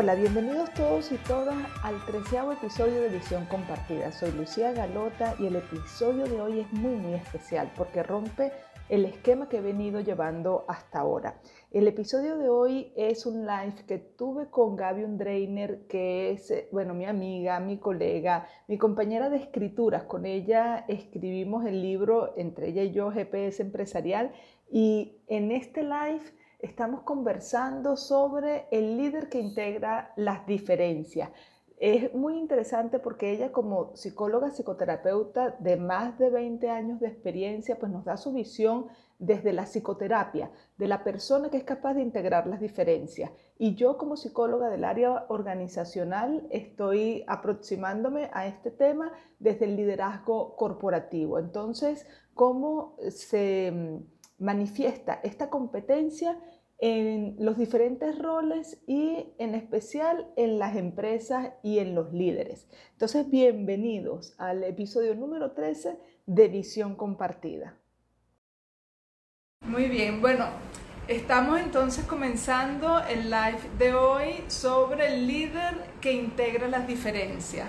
Hola, bienvenidos todos y todas al treceavo episodio de Visión Compartida. Soy Lucía Galota y el episodio de hoy es muy muy especial porque rompe el esquema que he venido llevando hasta ahora. El episodio de hoy es un live que tuve con Gaby Undreiner, que es, eh, bueno, mi amiga, mi colega, mi compañera de escrituras. Con ella escribimos el libro, entre ella y yo, GPS Empresarial. Y en este live estamos conversando sobre el líder que integra las diferencias. Es muy interesante porque ella como psicóloga, psicoterapeuta de más de 20 años de experiencia, pues nos da su visión desde la psicoterapia, de la persona que es capaz de integrar las diferencias. Y yo como psicóloga del área organizacional estoy aproximándome a este tema desde el liderazgo corporativo. Entonces, ¿cómo se manifiesta esta competencia en los diferentes roles y en especial en las empresas y en los líderes. Entonces, bienvenidos al episodio número 13 de Visión Compartida. Muy bien, bueno, estamos entonces comenzando el live de hoy sobre el líder que integra las diferencias.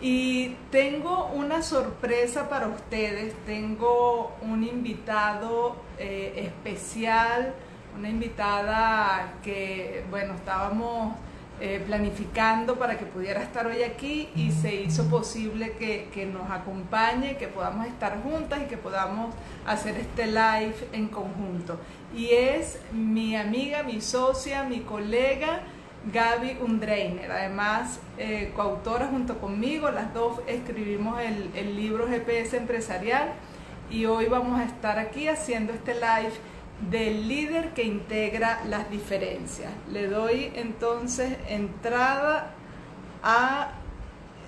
Y tengo una sorpresa para ustedes, tengo un invitado eh, especial, una invitada que, bueno, estábamos eh, planificando para que pudiera estar hoy aquí y se hizo posible que, que, nos acompañe, que podamos estar juntas y que podamos hacer este live en conjunto. Y es mi amiga, mi socia, mi colega. Gaby Undreiner, además eh, coautora junto conmigo, las dos escribimos el, libro GPS Empresarial y hoy vamos a estar aquí haciendo este live del líder que integra las diferencias. Le doy entonces entrada a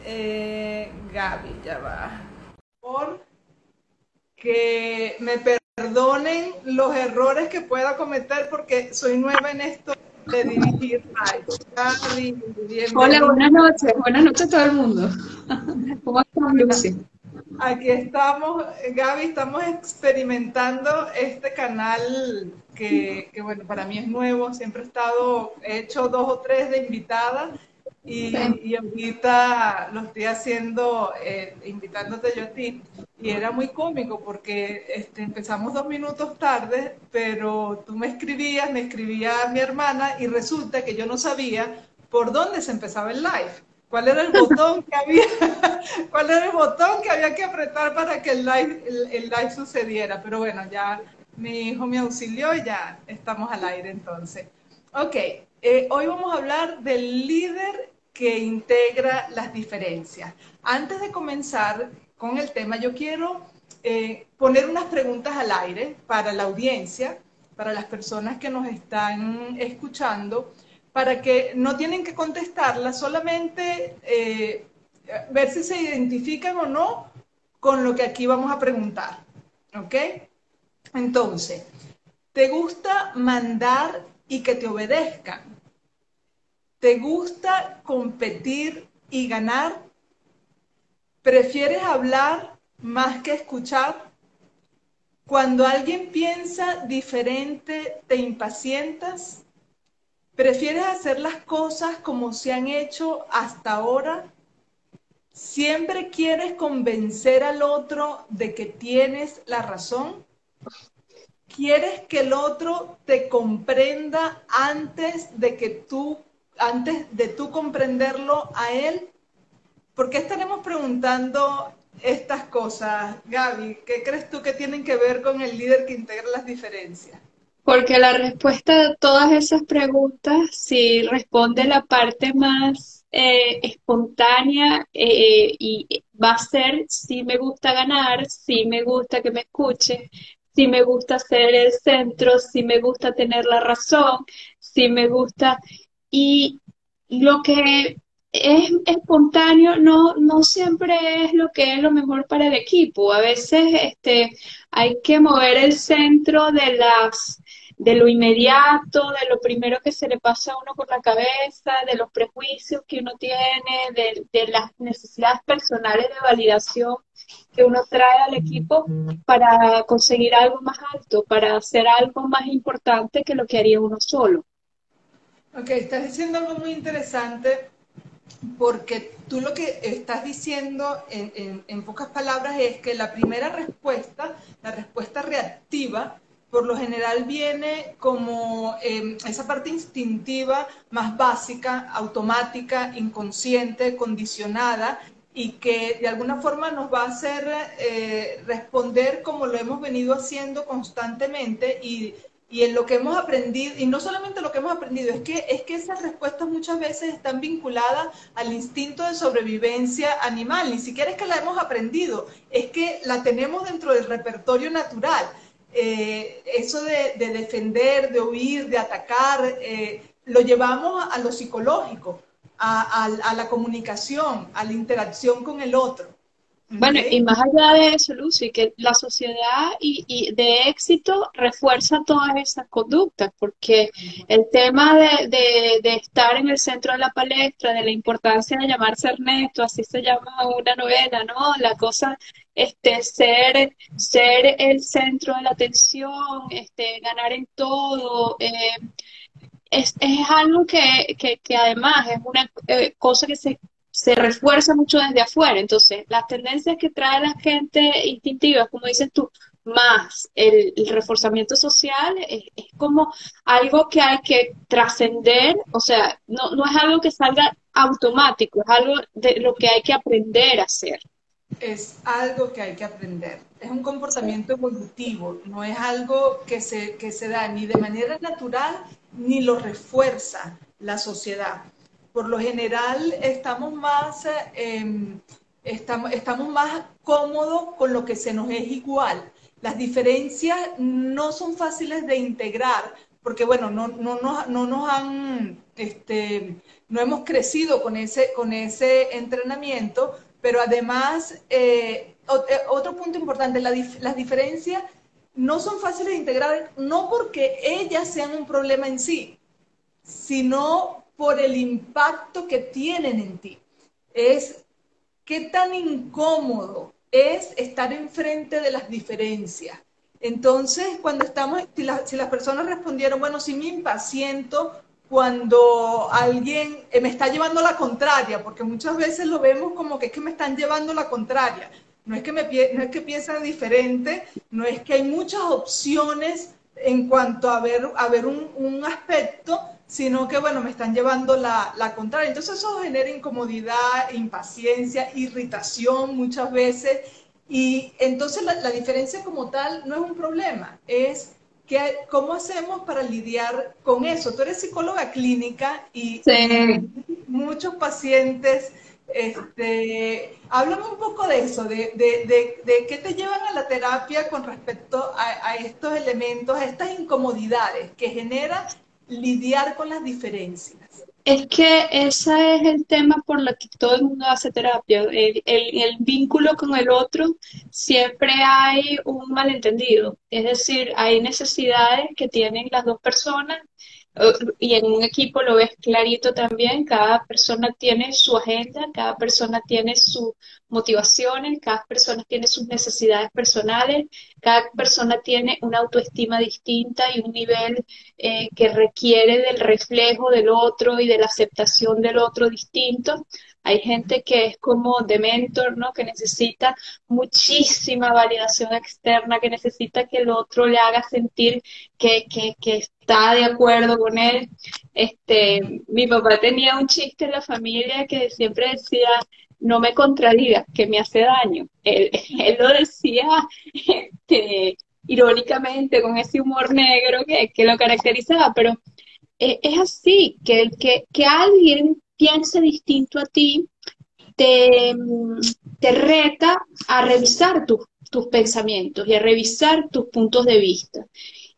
eh, Gaby, ya va. Por que me perdonen los errores que pueda cometer porque soy nueva en esto de dirigir Hola, buenas noches, buenas noches a todo el mundo. ¿Cómo Lucy? Aquí estamos, Gaby, estamos experimentando este canal que, bueno, para mí es nuevo, siempre he estado, he hecho dos o tres de invitada y, ahorita lo estoy haciendo, eh, invitándote yo a ti. Y era muy cómico porque este, empezamos dos minutos tarde, pero tú me escribías, me escribía mi hermana y resulta que yo no sabía por dónde se empezaba el live cuál era el botón que había, cuál era el botón que había que apretar para que el live, el, live sucediera. Pero bueno, ya mi hijo me auxilió y ya estamos al aire entonces. Ok, eh, hoy vamos a hablar del líder que integra las diferencias. Antes de comenzar con el tema, yo quiero eh, poner unas preguntas al aire para la audiencia, para las personas que nos están escuchando para que no tienen que contestarla, solamente eh, ver si se identifican o no con lo que aquí vamos a preguntar. ¿Ok? Entonces, ¿te gusta mandar y que te obedezcan? ¿Te gusta competir y ganar? ¿Prefieres hablar más que escuchar? Cuando alguien piensa diferente, ¿te impacientas? ¿Prefieres hacer las cosas como se han hecho hasta ahora? ¿Siempre quieres convencer al otro de que tienes la razón? ¿Quieres que el otro te comprenda antes de que tú, antes de tú comprenderlo a él? ¿Por qué estaremos preguntando estas cosas, Gaby? ¿Qué crees tú que tienen que ver con el líder que integra las diferencias? Porque la respuesta a todas esas preguntas, si responde la parte más eh, espontánea eh, y va a ser si me gusta ganar, si me gusta que me escuche, si me gusta ser el centro, si me gusta tener la razón, si me gusta... Y lo que es espontáneo, no, no siempre es lo que es lo mejor para el equipo. A veces este, hay que mover el centro de las de lo inmediato, de lo primero que se le pasa a uno por la cabeza, de los prejuicios que uno tiene, de, de las necesidades personales de validación que uno trae al equipo para conseguir algo más alto, para hacer algo más importante que lo que haría uno solo. Ok, estás diciendo algo muy interesante porque tú lo que estás diciendo en, pocas palabras es que la primera respuesta, la respuesta reactiva, por lo general viene como em, esa parte instintiva más básica, automática, inconsciente, condicionada, y que de alguna forma nos va a hacer eh, responder como lo hemos venido haciendo constantemente y y en lo que hemos aprendido, y no solamente lo que hemos aprendido, es que, es que esas respuestas muchas veces están vinculadas al instinto de sobrevivencia animal, ni siquiera es que la hemos aprendido, es que la tenemos dentro del repertorio natural. Eh, eso de, defender, de huir, de atacar, eh, lo llevamos a lo psicológico, a la comunicación, a la interacción con el otro. Bueno, y más allá de eso, Lucy, que la sociedad y, de éxito refuerza todas esas conductas, porque el tema de, estar en el centro de la palestra, de la importancia de llamarse Ernesto, así se llama una novela, ¿no? La cosa, este, ser, ser el centro de la atención, este, ganar en todo, eh, es, algo que, que, además es una eh, cosa que se se refuerza mucho desde afuera. Entonces, las tendencias que trae la gente instintiva, como dices tú, más el, reforzamiento social, es, como algo que hay que trascender, o sea, no, no es algo que salga automático, es algo de lo que hay que aprender a hacer. Es algo que hay que aprender. Es un comportamiento evolutivo, no es algo que se, que se da ni de manera natural ni lo refuerza la sociedad por lo general estamos más, em, estamos, estamos más cómodos con lo que se nos es igual. Las diferencias no son fáciles de integrar porque, bueno, no, no, no, no nos han, este, no hemos crecido con ese, con ese entrenamiento, pero además, eh, eh, otro punto importante, las diferencias no son fáciles de integrar, no porque ellas sean un problema en sí, sino por el impacto que tienen en ti. Es qué tan incómodo es estar enfrente de las diferencias. Entonces, cuando estamos, si, las personas respondieron, bueno, si me impaciento cuando alguien eh, me está llevando la contraria, porque muchas veces lo vemos como que es que me están llevando la contraria. No es que, me, no es que piensan diferente, no es que hay muchas opciones en cuanto a ver, a ver un, un aspecto, sino que, bueno, me están llevando la, la contraria. Entonces eso genera incomodidad, impaciencia, irritación muchas veces. Y entonces la, diferencia como tal no es un problema, es que, cómo hacemos para lidiar con eso. Tú eres psicóloga clínica y muchos pacientes, este, háblame un poco de eso, de, de, de, qué te llevan a la terapia con respecto a, a estos elementos, a estas incomodidades que genera lidiar con las diferencias. Es que ese es el tema por el que todo el mundo hace terapia. El, el, vínculo con el otro, siempre hay un malentendido. Es decir, hay necesidades que tienen las dos personas y en un equipo lo ves clarito también, cada persona tiene su agenda, cada persona tiene sus motivaciones, cada persona tiene sus necesidades personales, cada persona tiene una autoestima distinta y un nivel eh, que requiere del reflejo del otro y de la aceptación del otro distinto. Hay gente que es como de mentor, ¿no? Que necesita muchísima validación externa, que necesita que el otro le haga sentir que, que, que está de acuerdo con él. Este, mi papá tenía un chiste en la familia que siempre decía, no me contradiga, que me hace daño. Él, él lo decía este, irónicamente, con ese humor negro que, que lo caracterizaba, pero eh, es así, que, que, que alguien piense distinto a ti, te, te reta a revisar tus pensamientos y a revisar tus puntos de vista.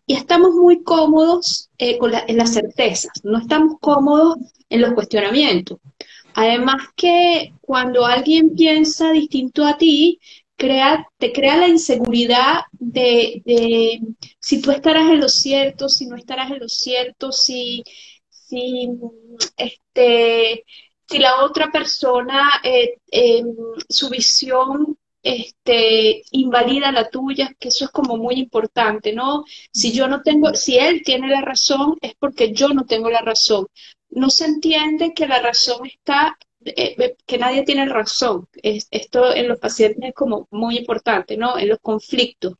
Y estamos muy cómodos eh, con en las certezas, no estamos cómodos en los cuestionamientos. Además que cuando alguien piensa distinto a ti, crea, te crea la inseguridad de, si tú estarás en lo cierto, si no estarás en lo cierto, si, si, este, si la otra persona, eh, em, su visión este, invalida la tuya, que eso es como muy importante, ¿no? Si yo no tengo, si él tiene la razón, es porque yo no tengo la razón. No se entiende que la razón está, eh, eh, que nadie tiene razón. esto en los pacientes es como muy importante, ¿no? En los conflictos.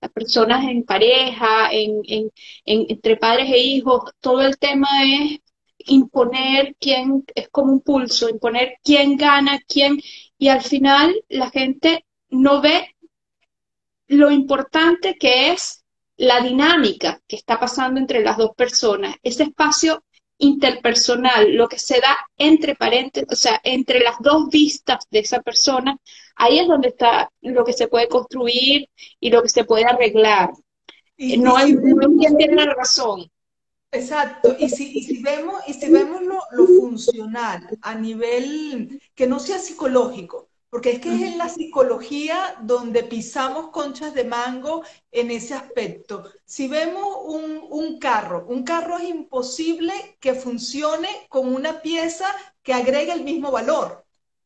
Las personas en pareja, en, en, entre padres e hijos, todo el tema es imponer quién, es como un pulso, imponer quién gana, quién, y al final la gente no ve lo importante que es la dinámica que está pasando entre las dos personas, ese espacio interpersonal, lo que se da entre paréntesis, o sea, entre las dos vistas de esa persona, ahí es donde está lo que se puede construir y lo que se puede arreglar. no, hay, quien tiene la razón. Exacto, y si, si vemos, y si vemos lo, lo, funcional a nivel que no sea psicológico, porque es que es en la psicología donde pisamos conchas de mango en ese aspecto. Si vemos un, un, carro, un carro es imposible que funcione con una pieza que agregue el mismo valor,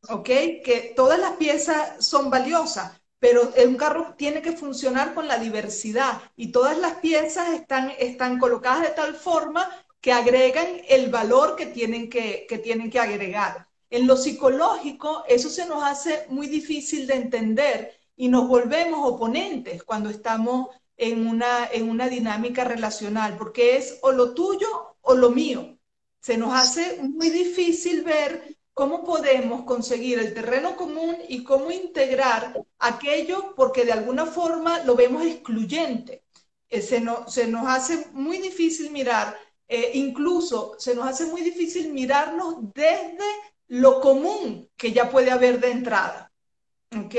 ¿ok? Que todas las piezas son valiosas, pero un carro tiene que funcionar con la diversidad y todas las piezas están, están colocadas de tal forma que agregan el valor que tienen que, que tienen que agregar. En lo psicológico, eso se nos hace muy difícil de entender y nos volvemos oponentes cuando estamos en una, en una dinámica relacional, porque es o lo tuyo o lo mío. Se nos hace muy difícil ver cómo podemos conseguir el terreno común y cómo integrar aquello, porque de alguna forma lo vemos excluyente. Eh, se, nos hace muy difícil mirar, eh, incluso se nos hace muy difícil mirarnos desde lo común que ya puede haber de entrada. ¿Ok?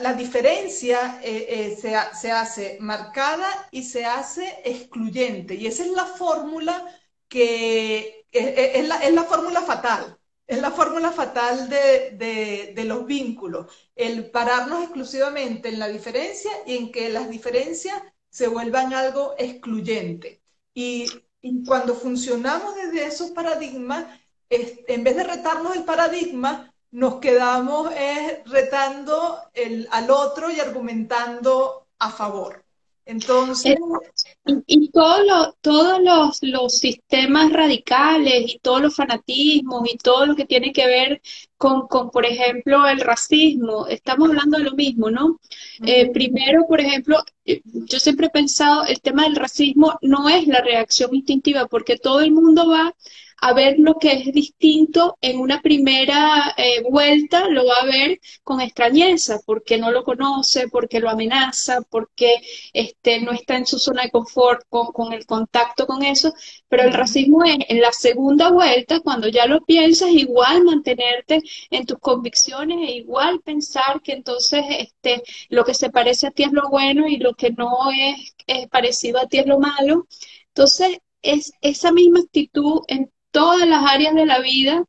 la, diferencia eh, eh, se, se, hace marcada y se hace excluyente. Y esa es la fórmula que es, la, es la fórmula fatal. Es la fórmula fatal de, de, de, los vínculos, el pararnos exclusivamente en la diferencia y en que las diferencias se vuelvan algo excluyente. Y, y cuando funcionamos desde esos paradigmas, en vez de retarnos el paradigma, nos quedamos eh, retando el, al otro y argumentando a favor. Entonces... Y, todos los, los, sistemas radicales y todos los fanatismos y todo lo que tiene que ver con, con por ejemplo, el racismo, estamos hablando de lo mismo, ¿no? Eh, primero, por ejemplo, eh, yo siempre he pensado, el tema del racismo no es la reacción instintiva, porque todo el mundo va a ver lo que es distinto en una primera eh, vuelta, lo va a ver con extrañeza, porque no lo conoce, porque lo amenaza, porque este, no está en su zona de confort con, el contacto con eso, pero el racismo es en la segunda vuelta, cuando ya lo piensas, igual mantenerte en tus convicciones e igual pensar que entonces este, lo que se parece a ti es lo bueno y lo que no es, es parecido a ti es lo malo. Entonces, es esa misma actitud en todas las áreas de la vida,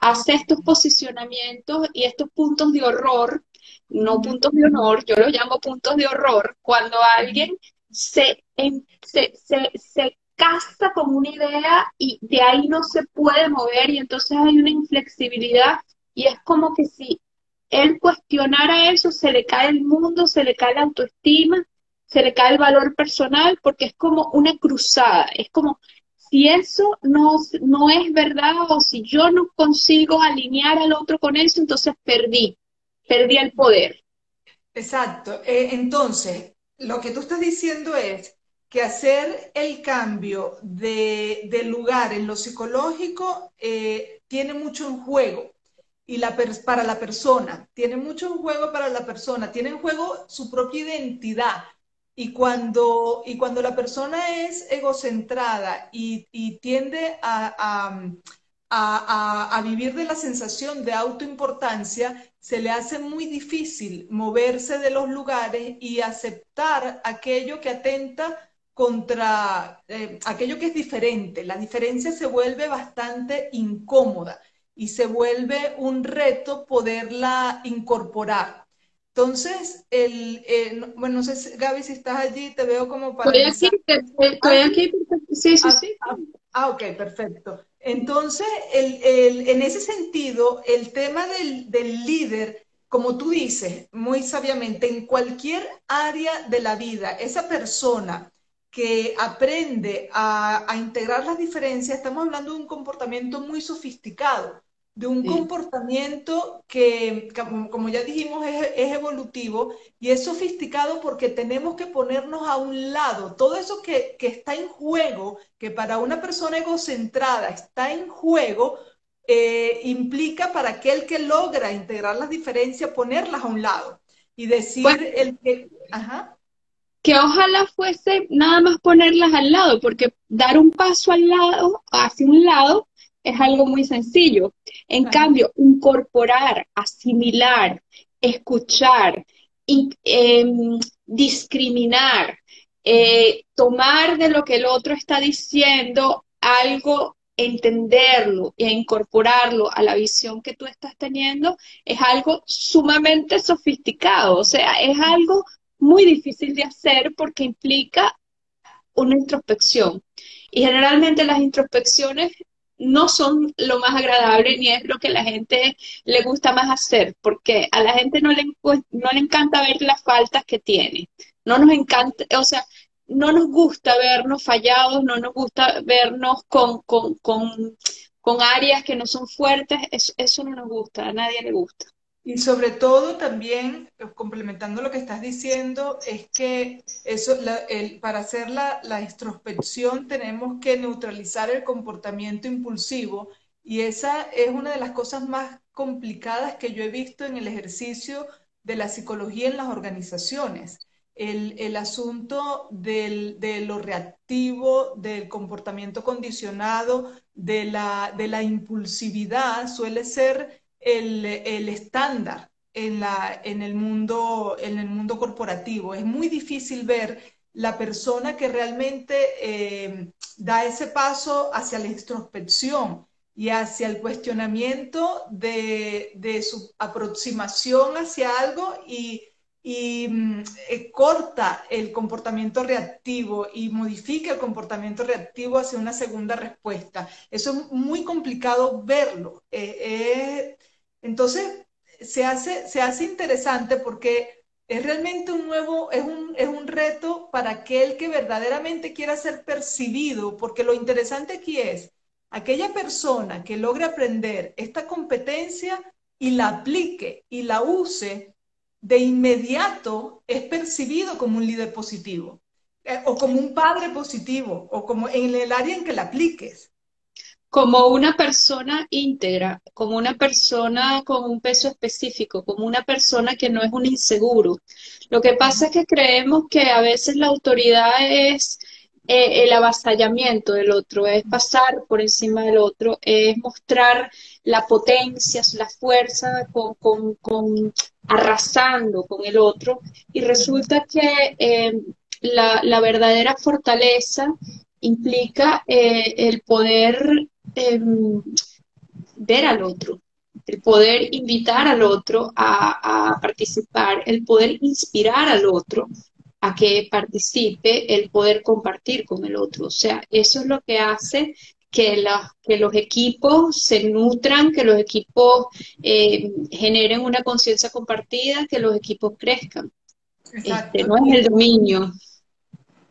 hace estos posicionamientos y estos puntos de horror, no puntos de honor, yo los llamo puntos de horror, cuando alguien se, se, se, se casa con una idea y de ahí no se puede mover y entonces hay una inflexibilidad y es como que si él cuestionara eso, se le cae el mundo, se le cae la autoestima, se le cae el valor personal, porque es como una cruzada, es como si eso no, no es verdad o si yo no consigo alinear al otro con eso, entonces perdí, perdí el poder. Exacto. Eh, entonces, lo que tú estás diciendo es que hacer el cambio de, lugar en lo psicológico eh, tiene mucho en juego y la para la persona, tiene mucho en juego para la persona, tiene en juego su propia identidad, y cuando, y cuando la persona es egocentrada y, tiende a, a, vivir de la sensación de autoimportancia, se le hace muy difícil moverse de los lugares y aceptar aquello que atenta contra eh, aquello que es diferente. La diferencia se vuelve bastante incómoda. y se vuelve un reto poderla incorporar. Entonces, el, eh, bueno, no sé, Gaby, si estás allí, te veo como para... Estoy aquí, estoy ah, aquí, sí, sí, ah, sí. Ah, ah, ok, perfecto. Entonces, el, el, en ese sentido, el tema del, del líder como tú dices muy sabiamente, en cualquier área de la vida, esa persona que aprende a, integrar las diferencias, estamos hablando de un comportamiento muy sofisticado, de un comportamiento que, como, ya dijimos, es, evolutivo y es sofisticado porque tenemos que ponernos a un lado. Todo eso que, que está en juego, que para una persona egocentrada está en juego, eh, implica para aquel que logra integrar las diferencias, ponerlas a un lado y decir el que... Que ojalá fuese nada más ponerlas al lado, porque dar un paso al lado, hacia un lado, es algo muy sencillo. En cambio, incorporar, asimilar, escuchar, em, discriminar, eh, tomar de lo que el otro está diciendo algo entenderlo e incorporarlo a la visión que tú estás teniendo es algo sumamente sofisticado, o sea, es algo muy difícil de hacer porque implica una introspección. Y generalmente las introspecciones no son lo más agradable ni es lo que la gente le gusta más hacer, porque a la gente no le, no le encanta ver las faltas que tiene. No nos encanta, o sea, no nos gusta vernos fallados, no nos gusta vernos con, con, áreas que no son fuertes, eso, no nos gusta, a nadie le gusta. Y sobre todo también, complementando lo que estás diciendo, es que eso, para hacer la, la, introspección tenemos que neutralizar el comportamiento impulsivo. Y esa es una de las cosas más complicadas que yo he visto en el ejercicio de la psicología en las organizaciones. El, asunto de lo reactivo, del comportamiento condicionado, de la, de la impulsividad, suele ser el, estándar en, la, en, el mundo, en el mundo corporativo. Es muy difícil ver la persona que realmente eh, da ese paso hacia la introspección y hacia el cuestionamiento de, de su aproximación hacia algo y y mm, eh, corta el comportamiento reactivo y modifica el comportamiento reactivo hacia una segunda respuesta. Eso es muy complicado verlo. Eh, eh, entonces, se hace, se hace interesante porque es realmente un nuevo, es un, es un reto para aquel que verdaderamente quiera ser percibido, porque lo interesante aquí es aquella persona que logre aprender esta competencia y la aplique y la use de inmediato es percibido como un líder positivo, eh, o como un padre positivo, o como en el área en que la apliques. Como una persona íntegra, como una persona con un peso específico, como una persona que no es un inseguro. Lo que pasa es que creemos que a veces la autoridad es eh, el avasallamiento del otro, es pasar por encima del otro, es mostrar la potencia, la fuerza con, arrasando con el otro y resulta que eh, la, verdadera fortaleza implica eh, el poder em, ver al otro, el poder invitar al otro a, a, participar, el poder inspirar al otro a que participe, el poder compartir con el otro. O sea, eso es lo que hace que, que los equipos se nutran, que los equipos eh, generen una conciencia compartida, que los equipos crezcan. Este, no es el dominio.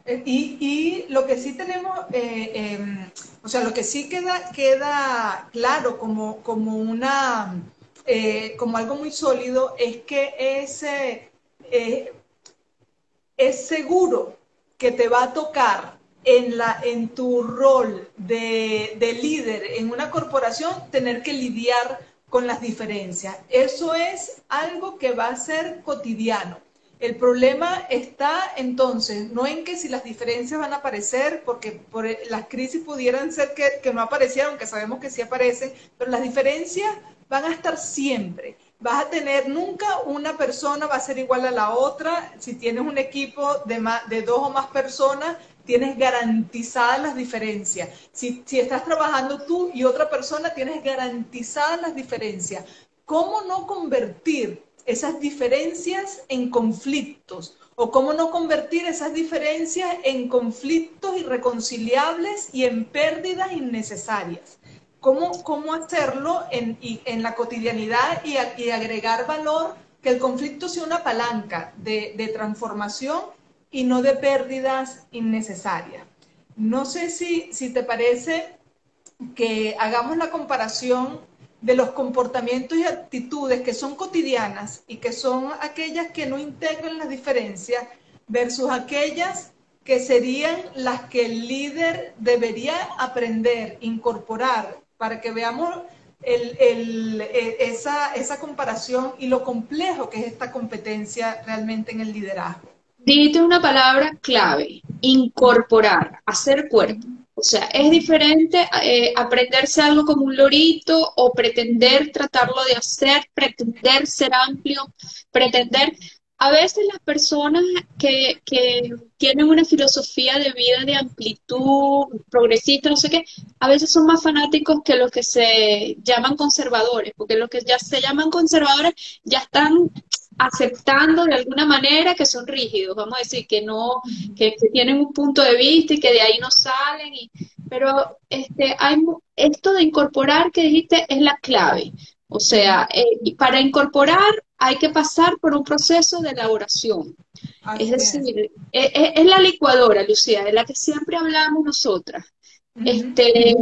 Eh, y, lo que sí tenemos, eh, em, o sea, lo que sí queda, queda claro como, como, una, como algo muy sólido es que es, es seguro que te va a tocar en, la, en tu rol de, de líder en una corporación tener que lidiar con las diferencias. Eso es algo que va a ser cotidiano. El problema está entonces no en que si las diferencias van a aparecer, porque por las crisis pudieran ser que, que no aparecieran, aunque sabemos que sí aparecen, pero las diferencias van a estar siempre vas a tener, nunca una persona va a ser igual a la otra. Si tienes un equipo de, dos o más personas, tienes garantizadas las diferencias. Si estás trabajando tú y otra persona, tienes garantizadas las diferencias. ¿Cómo no convertir esas diferencias en conflictos? ¿O cómo no convertir esas diferencias en conflictos irreconciliables y en pérdidas innecesarias? ¿Cómo, cómo hacerlo en, en la cotidianidad y, y, agregar valor? Que el conflicto sea una palanca de, de transformación y no de pérdidas innecesarias. No sé si, si te parece que hagamos la comparación de los comportamientos y actitudes que son cotidianas y que son aquellas que no integran las diferencias versus aquellas que serían las que el líder debería aprender, incorporar, para que veamos el, el, e, esa, esa comparación y lo complejo que es esta competencia realmente en el liderazgo. Dite una palabra clave, incorporar, hacer cuerpo. O sea, es diferente eh, aprenderse algo como un lorito o pretender tratarlo de hacer, pretender ser amplio, pretender... A veces las personas que, que tienen una filosofía de vida de amplitud, progresista, no sé qué, a veces son más fanáticos que los que se llaman conservadores, porque los que ya se llaman conservadores ya están aceptando de alguna manera que son rígidos, vamos a decir, que no, que, tienen un punto de vista y que de ahí no salen, y, pero este, hay, esto de incorporar que dijiste es la clave. O sea, eh, para incorporar hay que pasar por un proceso de elaboración. es decir, es. E, es, la licuadora, Lucía, de la que siempre hablamos nosotras. Este,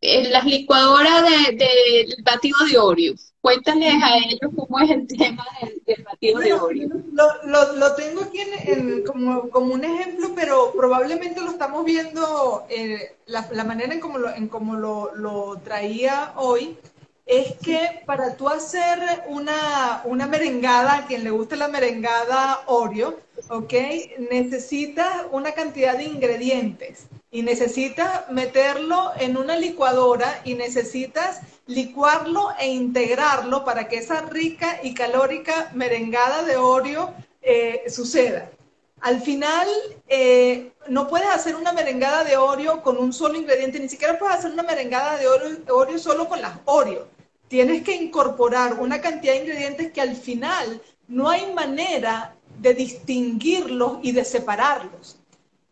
en las licuadoras del de, batido de Oreo. Cuéntales a ellos cómo es el tema del, batido de Oreo. Lo, lo, tengo aquí en, como, como, un ejemplo, pero probablemente lo estamos viendo, eh, la, la, manera en cómo, lo, en cómo lo, lo traía hoy, es que para tú hacer una, una merengada, a quien le guste la merengada Oreo, ¿ok? Necesitas una cantidad de ingredientes y necesitas meterlo en una licuadora y necesitas licuarlo e integrarlo para que esa rica y calórica merengada de Oreo eh, suceda. Al final, eh, no puedes hacer una merengada de Oreo con un solo ingrediente, ni siquiera puedes hacer una merengada de Oreo, Oreo solo con las Oreo. Tienes que incorporar una cantidad de ingredientes que al final no hay manera de distinguirlos y de separarlos.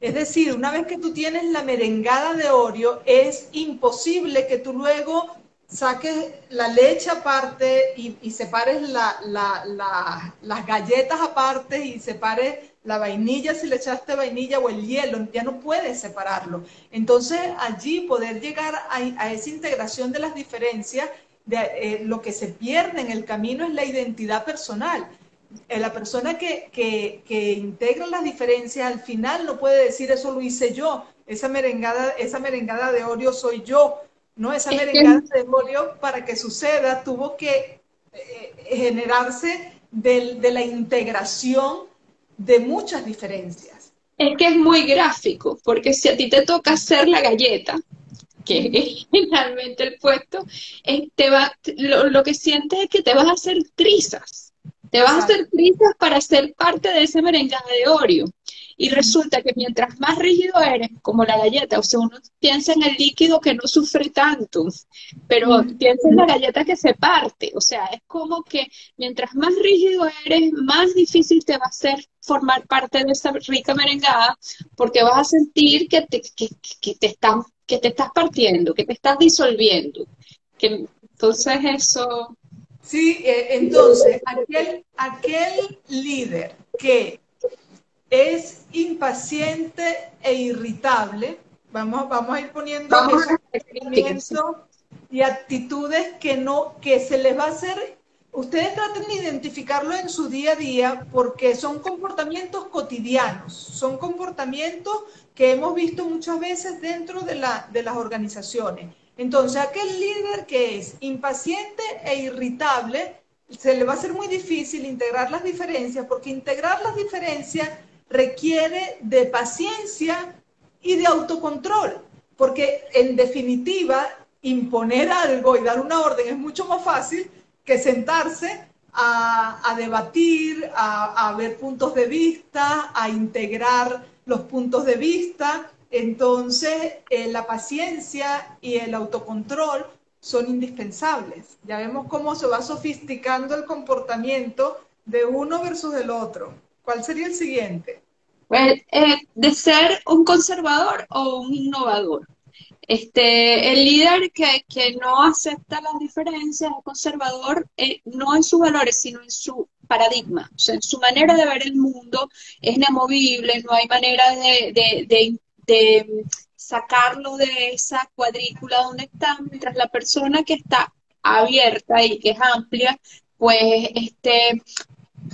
Es decir, una vez que tú tienes la merengada de Oreo, es imposible que tú luego saques la leche aparte y, separes las galletas aparte y separes la vainilla si le echaste vainilla o el hielo, ya no puedes separarlo. Entonces allí poder llegar a, esa integración de las diferencias, de, eh, lo que se pierde en el camino es la identidad personal. Eh, la persona que, que, integra las diferencias al final no puede decir eso lo hice yo, esa merengada, esa merengada de Oreo soy yo, no, esa merengada de Oreo para que suceda tuvo que eh, generarse de, la integración de muchas diferencias. Es que es muy gráfico, porque si a ti te toca hacer la galleta, que es finalmente el puesto, eh, te va, lo, lo que sientes es que te vas a hacer trizas te vas a hacer prisas para ser parte de ese merengada de Oreo. Y resulta que mientras más rígido eres, como la galleta, o sea, uno piensa en el líquido que no sufre tanto, pero piensa en la galleta que se parte. O sea, es como que mientras más rígido eres, más difícil te va a ser formar parte de esa rica merengada, porque vas a sentir que te, que, te, están, que te estás partiendo, que te estás disolviendo. Que, entonces eso Sí, eh, entonces, aquel, aquel líder que es impaciente e irritable, vamos, vamos a ir poniendo y actitudes que no, que se les va a hacer, ustedes traten de identificarlo en su día a día porque son comportamientos cotidianos, son comportamientos que hemos visto muchas veces dentro de, la, de las organizaciones entonces, aquel líder que es impaciente e irritable, se le va a ser muy difícil integrar las diferencias, porque integrar las diferencias requiere de paciencia y de autocontrol, porque en definitiva, imponer algo y dar una orden es mucho más fácil que sentarse a, debatir, a, a ver puntos de vista, a integrar los puntos de vista. Entonces, eh, la paciencia y el autocontrol son indispensables. Ya vemos cómo se va sofisticando el comportamiento de uno versus el otro. ¿Cuál sería el siguiente? Pues, eh, de ser un conservador o un innovador. Este, el líder que, que no acepta las diferencias, el conservador, eh, no en sus valores, sino en su paradigma, o sea, en su manera de ver el mundo es inamovible, no hay manera de, de, de, sacarlo de esa cuadrícula donde está, mientras la persona que está abierta y que es amplia, pues este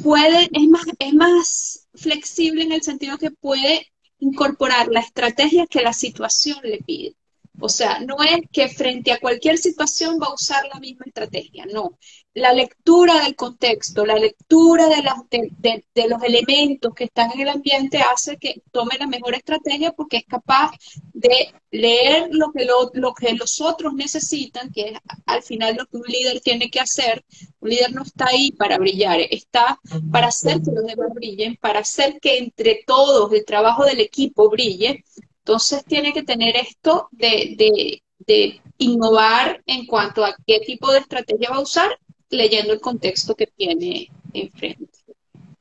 puede, es más, es más flexible en el sentido que puede incorporar la estrategia que la situación le pide. O sea, no es que frente a cualquier situación va a usar la misma estrategia, no. La lectura del contexto, la lectura de, de, los elementos que están en el ambiente hace que tome la mejor estrategia porque es capaz de leer lo que, lo, que los otros necesitan, que es al final lo que un líder tiene que hacer. Un líder no está ahí para brillar, está para hacer que los demás brillen, para hacer que entre todos el trabajo del equipo brille, entonces tiene que tener esto de, innovar en cuanto a qué tipo de estrategia va a usar, leyendo el contexto que tiene enfrente.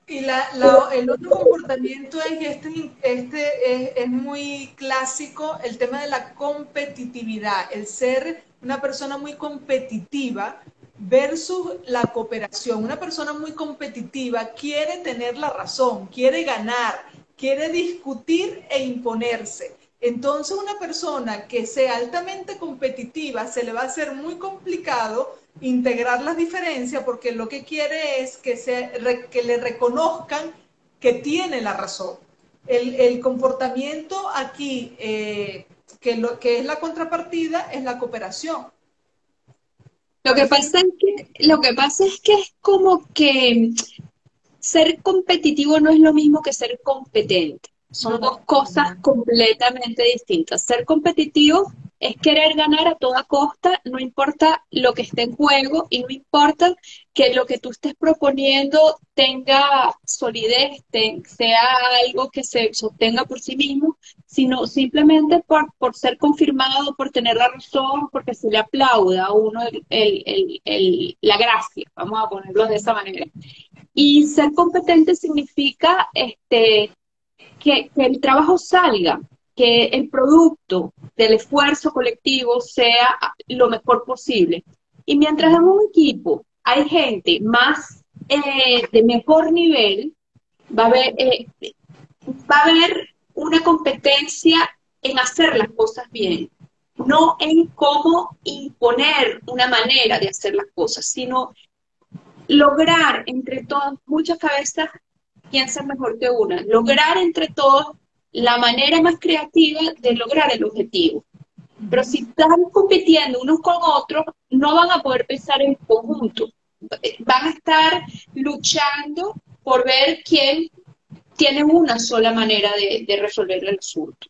Y el otro comportamiento es, este, este es, muy clásico, el tema de la competitividad, el ser una persona muy competitiva versus la cooperación. Una persona muy competitiva quiere tener la razón, quiere ganar, quiere discutir e imponerse. Entonces una persona que sea altamente competitiva se le va a hacer muy complicado integrar las diferencias porque lo que quiere es que, se, que le reconozcan que tiene la razón. El, comportamiento aquí, eh, que, lo, que es la contrapartida, es la cooperación. Lo que, pasa es que, lo que pasa es que es como que ser competitivo no es lo mismo que ser competente. Son dos cosas completamente distintas. Ser competitivo es querer ganar a toda costa, no importa lo que esté en juego y no importa que lo que tú estés proponiendo tenga solidez, sea algo que se sostenga por sí mismo, sino simplemente por, por ser confirmado, por tener la razón, porque se le aplauda a uno la gracia, vamos a ponerlo de esa manera. Y ser competente significa este, que, el trabajo salga, que el producto del esfuerzo colectivo sea lo mejor posible. Y mientras en un equipo hay gente más eh, de mejor nivel, va a haber, eh, va a haber una competencia en hacer las cosas bien, no en cómo imponer una manera de hacer las cosas, sino lograr entre todas, muchas cabezas piensa mejor que una. Lograr entre todos la manera más creativa de lograr el objetivo. Pero si están compitiendo unos con otros, no van a poder pensar en conjunto. Van a estar luchando por ver quién tiene una sola manera de, resolver el asunto.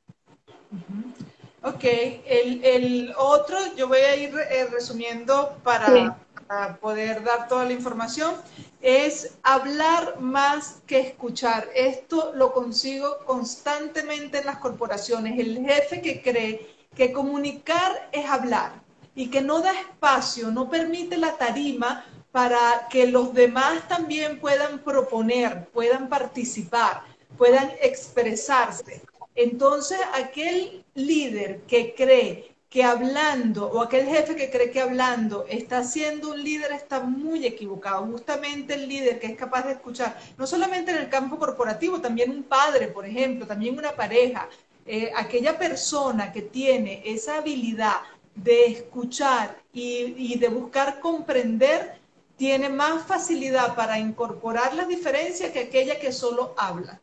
Ok, el, otro yo voy a ir eh, resumiendo para, para poder dar toda la información es hablar más que escuchar. Esto lo consigo constantemente en las corporaciones. El jefe que cree que comunicar es hablar y que no da espacio, no permite la tarima para que los demás también puedan proponer, puedan participar, puedan expresarse. Entonces, aquel líder que cree que hablando, o aquel jefe que cree que hablando está siendo un líder, está muy equivocado. Justamente el líder que es capaz de escuchar, no solamente en el campo corporativo, también un padre, por ejemplo, también una pareja, eh, aquella persona que tiene esa habilidad de escuchar y, y de buscar comprender, tiene más facilidad para incorporar las diferencias que aquella que solo habla.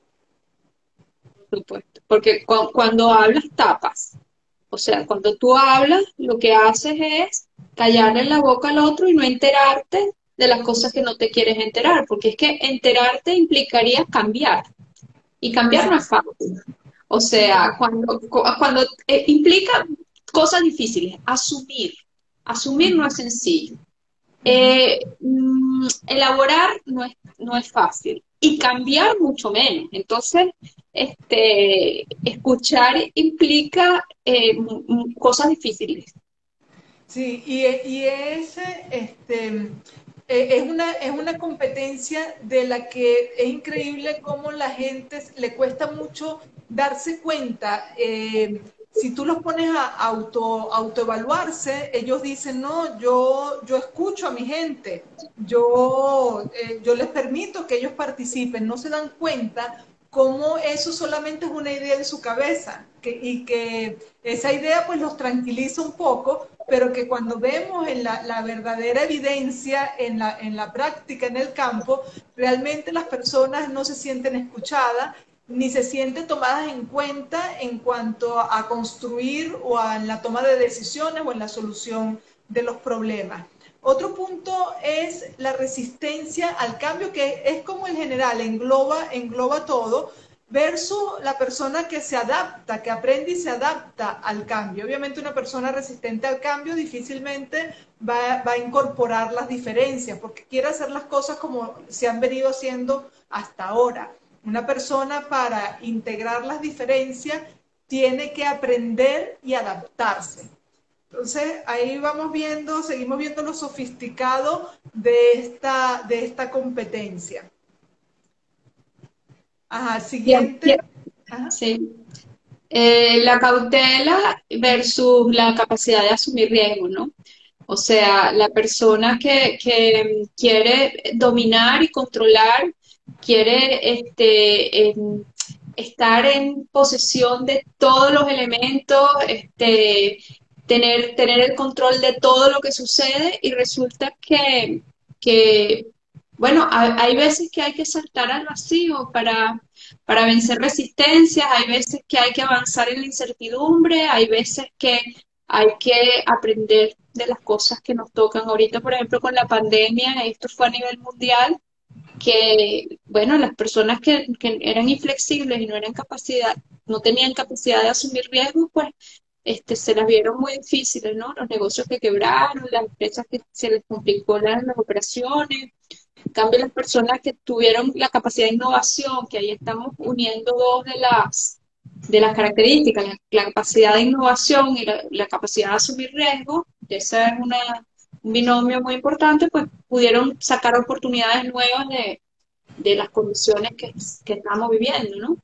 Por supuesto, porque cuando hablas tapas o sea, cuando tú hablas, lo que haces es callarle la boca al otro y no enterarte de las cosas que no te quieres enterar, porque es que enterarte implicaría cambiar. Y cambiar no es fácil. O sea, cuando, cuando eh, implica cosas difíciles, asumir. Asumir no es sencillo. Eh, mm, elaborar no es, no es fácil. Y cambiar mucho menos. Entonces, este, escuchar implica eh, cosas difíciles. Sí, y, y ese, este, eh, es, una, es una competencia de la que es increíble cómo la gente le cuesta mucho darse cuenta. Eh, si tú los pones a auto, autoevaluarse, ellos dicen, no, yo, yo escucho a mi gente, yo, eh, yo les permito que ellos participen, no se dan cuenta cómo eso solamente es una idea de su cabeza y que esa idea pues los tranquiliza un poco, pero que cuando vemos en la, la, verdadera evidencia en la, en la práctica, en el campo, realmente las personas no se sienten escuchadas ni se sienten tomadas en cuenta en cuanto a construir o a en la toma de decisiones o en la solución de los problemas. Otro punto es la resistencia al cambio, que es como en general, engloba, engloba todo, versus la persona que se adapta, que aprende y se adapta al cambio. Obviamente una persona resistente al cambio difícilmente va, va, a incorporar las diferencias, porque quiere hacer las cosas como se han venido haciendo hasta ahora. Una persona para integrar las diferencias tiene que aprender y adaptarse. Entonces, ahí vamos viendo, seguimos viendo lo sofisticado de esta, de esta competencia. Ajá, siguiente. Sí. Eh, la cautela versus la capacidad de asumir riesgo, ¿no? O sea, la persona que, que quiere dominar y controlar quiere este, estar en posesión de todos los elementos, este, tener, el control de todo lo que sucede y resulta que, que bueno, hay, veces que hay que saltar al vacío para, para vencer resistencias, hay veces que hay que avanzar en la incertidumbre, hay veces que hay que aprender de las cosas que nos tocan. Ahorita, por ejemplo, con la pandemia, esto fue a nivel mundial, que, bueno, las personas que, eran inflexibles y no eran capacidad, no tenían capacidad de asumir riesgos, pues este, se las vieron muy difíciles, ¿no? Los negocios que quebraron, las empresas que se les complicó las, operaciones. En cambio, las personas que tuvieron la capacidad de innovación, que ahí estamos uniendo dos de las, de las características, la, capacidad de innovación y la, la capacidad de asumir riesgos, esa es una, un binomio muy importante, pues pudieron sacar oportunidades nuevas de, las condiciones que, estamos viviendo, ¿no?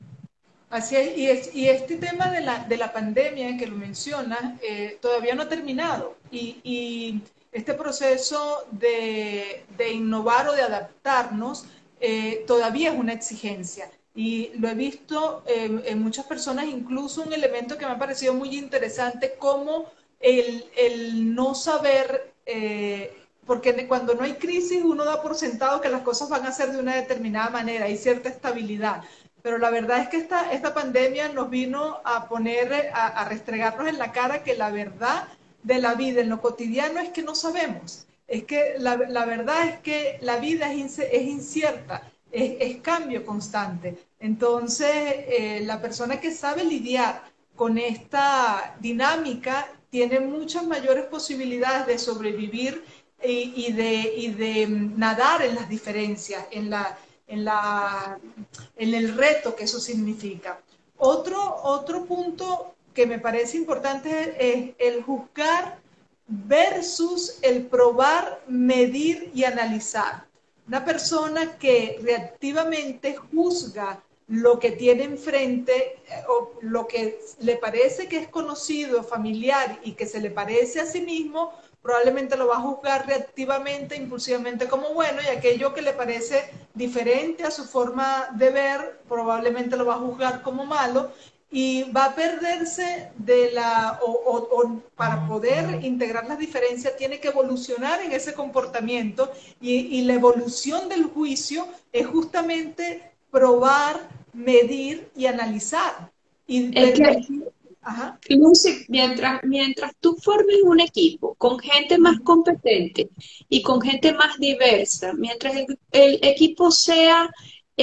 Así es, y, este tema de la, de la pandemia que lo mencionas eh, todavía no ha terminado y, este proceso de, innovar o de adaptarnos eh, todavía es una exigencia. Y lo he visto en muchas personas, incluso un elemento que me ha parecido muy interesante, como el, el no saber eh, porque cuando no hay crisis uno da por sentado que las cosas van a ser de una determinada manera, hay cierta estabilidad. Pero la verdad es que esta, esta pandemia nos vino a poner, a, restregarnos en la cara que la verdad de la vida en lo cotidiano es que no sabemos. Es que la, la verdad es que la vida es, es incierta, es, es, cambio constante. Entonces, eh, la persona que sabe lidiar con esta dinámica tiene muchas mayores posibilidades de sobrevivir y, de, nadar en las diferencias, en el reto que eso significa. Otro, otro punto que me parece importante es el juzgar versus el probar, medir y analizar. Una persona que reactivamente juzga lo que tiene enfrente eh, o lo que le parece que es conocido, familiar y que se le parece a sí mismo, probablemente lo va a juzgar reactivamente, impulsivamente como bueno y aquello que le parece diferente a su forma de ver, probablemente lo va a juzgar como malo y va a perderse de la, o, para poder integrar las diferencias, tiene que evolucionar en ese comportamiento y, y la evolución del juicio es justamente probar, medir y analizar. Y mientras, mientras tú formes un equipo con gente más competente y con gente más diversa, mientras el, equipo sea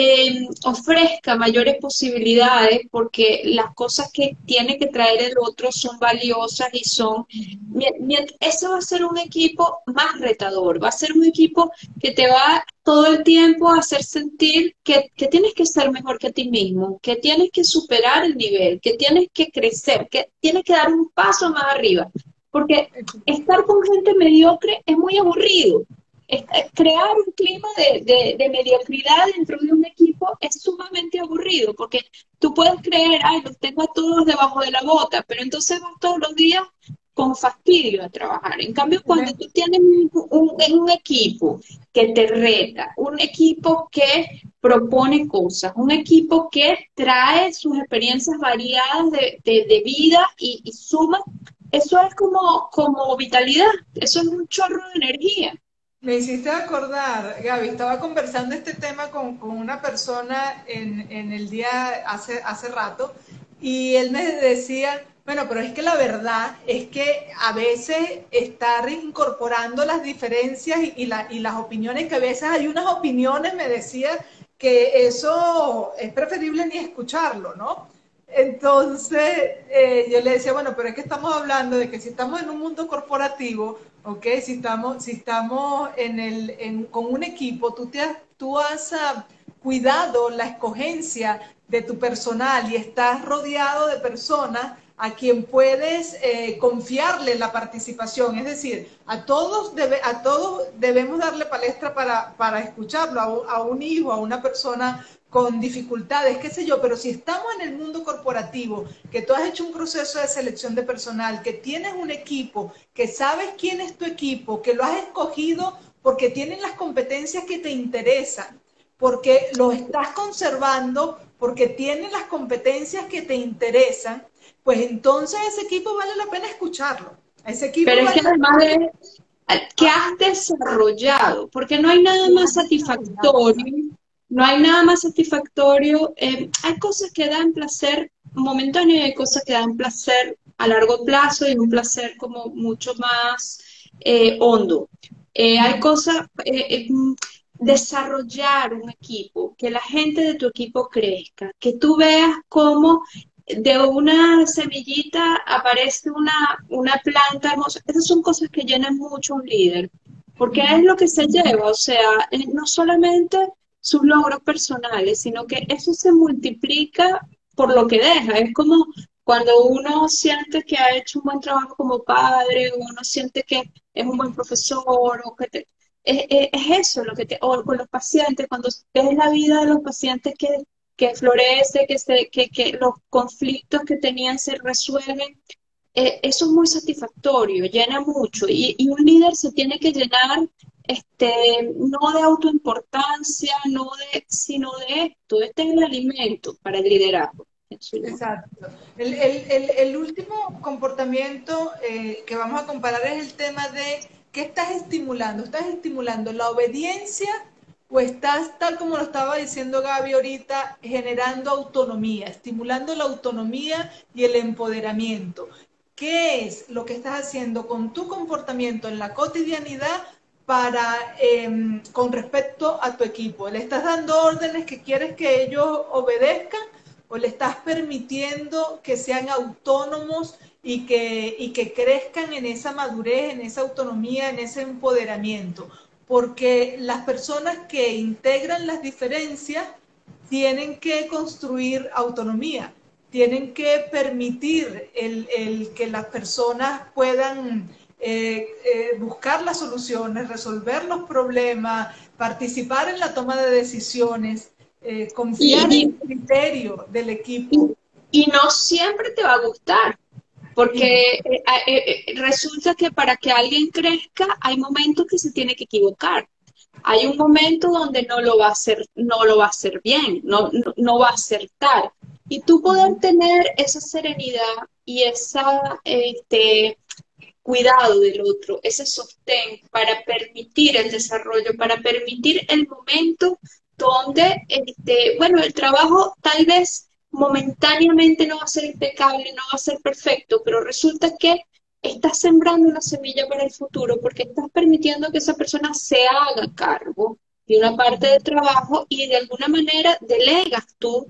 em, ofrezca mayores posibilidades porque las cosas que tiene que traer el otro son valiosas y son ese va a ser un equipo más retador, va a ser un equipo que te va todo el tiempo a hacer sentir que, que tienes que ser mejor que ti mismo, que tienes que superar el nivel, que tienes que crecer, que tienes que dar un paso más arriba. Porque estar con gente mediocre es muy aburrido crear un clima de, mediocridad dentro de un equipo es sumamente aburrido, porque tú puedes creer, ay, los tengo a todos debajo de la bota, pero entonces vas todos los días con fastidio a trabajar. En cambio, cuando tú tienes un, un, equipo que te reta, un equipo que propone cosas, un equipo que trae sus experiencias variadas de, vida y, y, suma, eso es como, como vitalidad, eso es un chorro de energía. Me hiciste acordar, Gaby, estaba conversando este tema con, una persona en, el día hace, hace rato y él me decía, bueno, pero es que la verdad es que a veces estar incorporando las diferencias y, las opiniones, que a veces hay unas opiniones, me decía, que eso es preferible ni escucharlo, ¿no? Entonces, eh, yo le decía, bueno, pero es que estamos hablando de que si estamos en un mundo corporativo, ¿ok? Si estamos, si estamos en el, con un equipo, tú, te has, tú ah, cuidado la escogencia de tu personal y estás rodeado de personas a quien puedes eh, confiarle la participación. Es decir, a todos, debe, a todos debemos darle palestra para, para escucharlo, a, a, un hijo, a una persona con dificultades, qué sé yo, pero si estamos en el mundo corporativo, que tú has hecho un proceso de selección de personal, que tienes un equipo, que sabes quién es tu equipo, que lo has escogido porque tienen las competencias que te interesan, porque lo estás conservando, porque tienen las competencias que te interesan, pues entonces ese equipo vale la pena escucharlo. Ese equipo pero es que además de que has desarrollado, porque no hay nada más satisfactorio no hay nada más satisfactorio. Eh, hay cosas que dan placer momentáneo y hay cosas que dan placer a largo plazo y un placer como mucho más eh, hondo. Eh, hay cosas, desarrollar un equipo, que la gente de tu equipo crezca, que tú veas cómo de una semillita aparece una, una planta hermosa. Esas son cosas que llenan mucho un líder, porque es lo que se lleva, o sea, no solamente sus logros personales, sino que eso se multiplica por lo que deja. Es como cuando uno siente que ha hecho un buen trabajo como padre, uno siente que es un buen profesor, o que te, es, eso lo que te, o con los pacientes, cuando ves la vida de los pacientes que, que florece, que, se, que, que los conflictos que tenían se resuelven, eh, eso es muy satisfactorio, llena mucho. Y, y, un líder se tiene que llenar este, no de autoimportancia, no de, sino de esto. Este es el alimento para el liderazgo. Exacto. El, el, el, último comportamiento eh, que vamos a comparar es el tema de qué estás estimulando. ¿Estás estimulando la obediencia o estás, tal como lo estaba diciendo Gaby ahorita, generando autonomía, estimulando la autonomía y el empoderamiento? ¿Qué es lo que estás haciendo con tu comportamiento en la cotidianidad para em, con respecto a tu equipo? ¿Le estás dando órdenes que quieres que ellos obedezcan o le estás permitiendo que sean autónomos y que, y que crezcan en esa madurez, en esa autonomía, en ese empoderamiento? Porque las personas que integran las diferencias tienen que construir autonomía, tienen que permitir el, el que las personas puedan eh, eh, buscar las soluciones, resolver los problemas, participar en la toma de decisiones, eh, confiar en el criterio del equipo. Y, no siempre te va a gustar, porque resulta que para que alguien crezca hay momentos que se tiene que equivocar. Hay un momento donde no lo va a hacer, no lo va a hacer bien, no, no, no va a acertar. Y tú poder tener esa serenidad y esa este, cuidado del otro, ese sostén para permitir el desarrollo, para permitir el momento donde, este, bueno, el trabajo tal vez momentáneamente no va a ser impecable, no va a ser perfecto, pero resulta que estás sembrando una semilla para el futuro porque estás permitiendo que esa persona se haga cargo de una parte del trabajo y de alguna manera delegas tú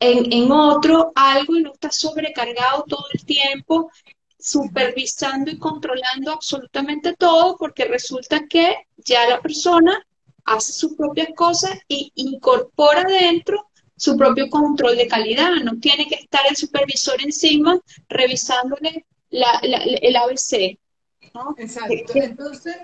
en, en otro algo y no estás sobrecargado todo el tiempo supervisando y controlando absolutamente todo porque resulta que ya la persona hace sus propias cosas y incorpora dentro su propio control de calidad. No tiene que estar el supervisor encima revisándole el ABC. Exacto. Entonces,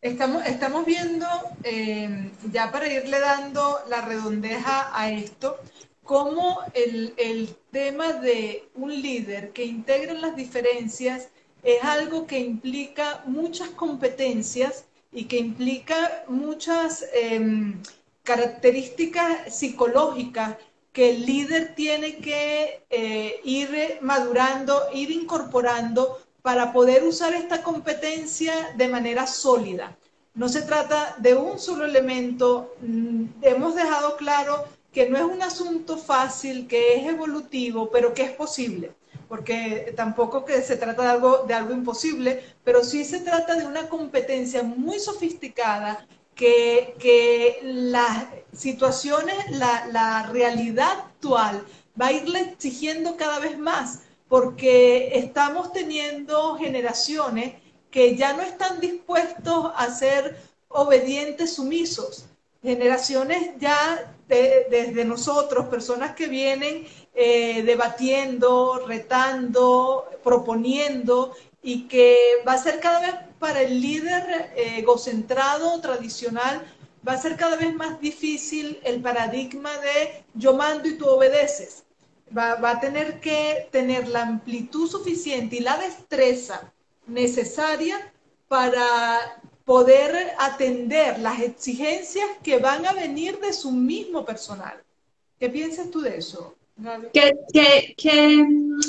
estamos, estamos viendo, eh, ya para irle dando la redondeja a esto, cómo el, tema de un líder que integra las diferencias es algo que implica muchas competencias y que implica muchas em, características psicológicas que el líder tiene que eh, ir madurando, ir incorporando para poder usar esta competencia de manera sólida. No se trata de un solo elemento. Mm, hemos dejado claro que no es un asunto fácil, que es evolutivo, pero que es posible, porque tampoco que se trata de algo, de algo imposible, pero sí se trata de una competencia muy sofisticada que, que las situaciones, la, la realidad actual va a irle exigiendo cada vez más, porque estamos teniendo generaciones que ya no están dispuestos a ser obedientes, sumisos, generaciones ya desde nosotros, personas que vienen eh, debatiendo, retando, proponiendo y que va a ser cada vez para el líder eh, egocentrado, tradicional, va a ser cada vez más difícil el paradigma de yo mando y tú obedeces. Va, va a tener que tener la amplitud suficiente y la destreza necesaria para poder atender las exigencias que van a venir de su mismo personal. ¿Qué piensas tú de eso? Que, que, mm,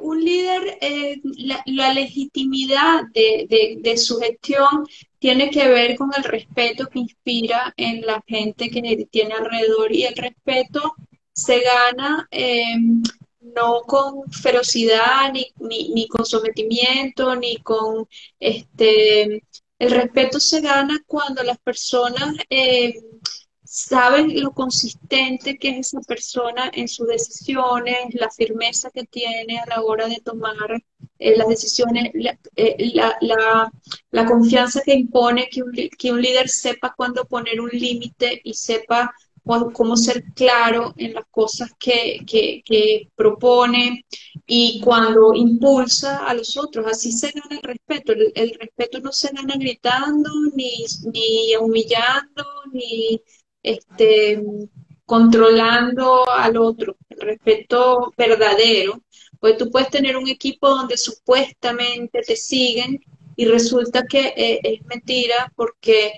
un líder, eh, la, legitimidad de, de, su gestión tiene que ver con el respeto que inspira en la gente que tiene alrededor y el respeto se gana em, no con ferocidad, ni, ni, ni, con sometimiento, ni con este el respeto se gana cuando las personas eh, saben lo consistente que es esa persona en sus decisiones, la firmeza que tiene a la hora de tomar eh, las decisiones, eh, la, la, confianza que impone que un, que un líder sepa cuándo poner un límite y sepa cómo ser claro en las cosas que, que, propone y cuando impulsa a los otros. Así se gana el respeto. El, respeto no se gana gritando, ni, ni humillando, ni este, controlando al otro. El respeto verdadero. Pues tú puedes tener un equipo donde supuestamente te siguen y resulta que eh, es mentira porque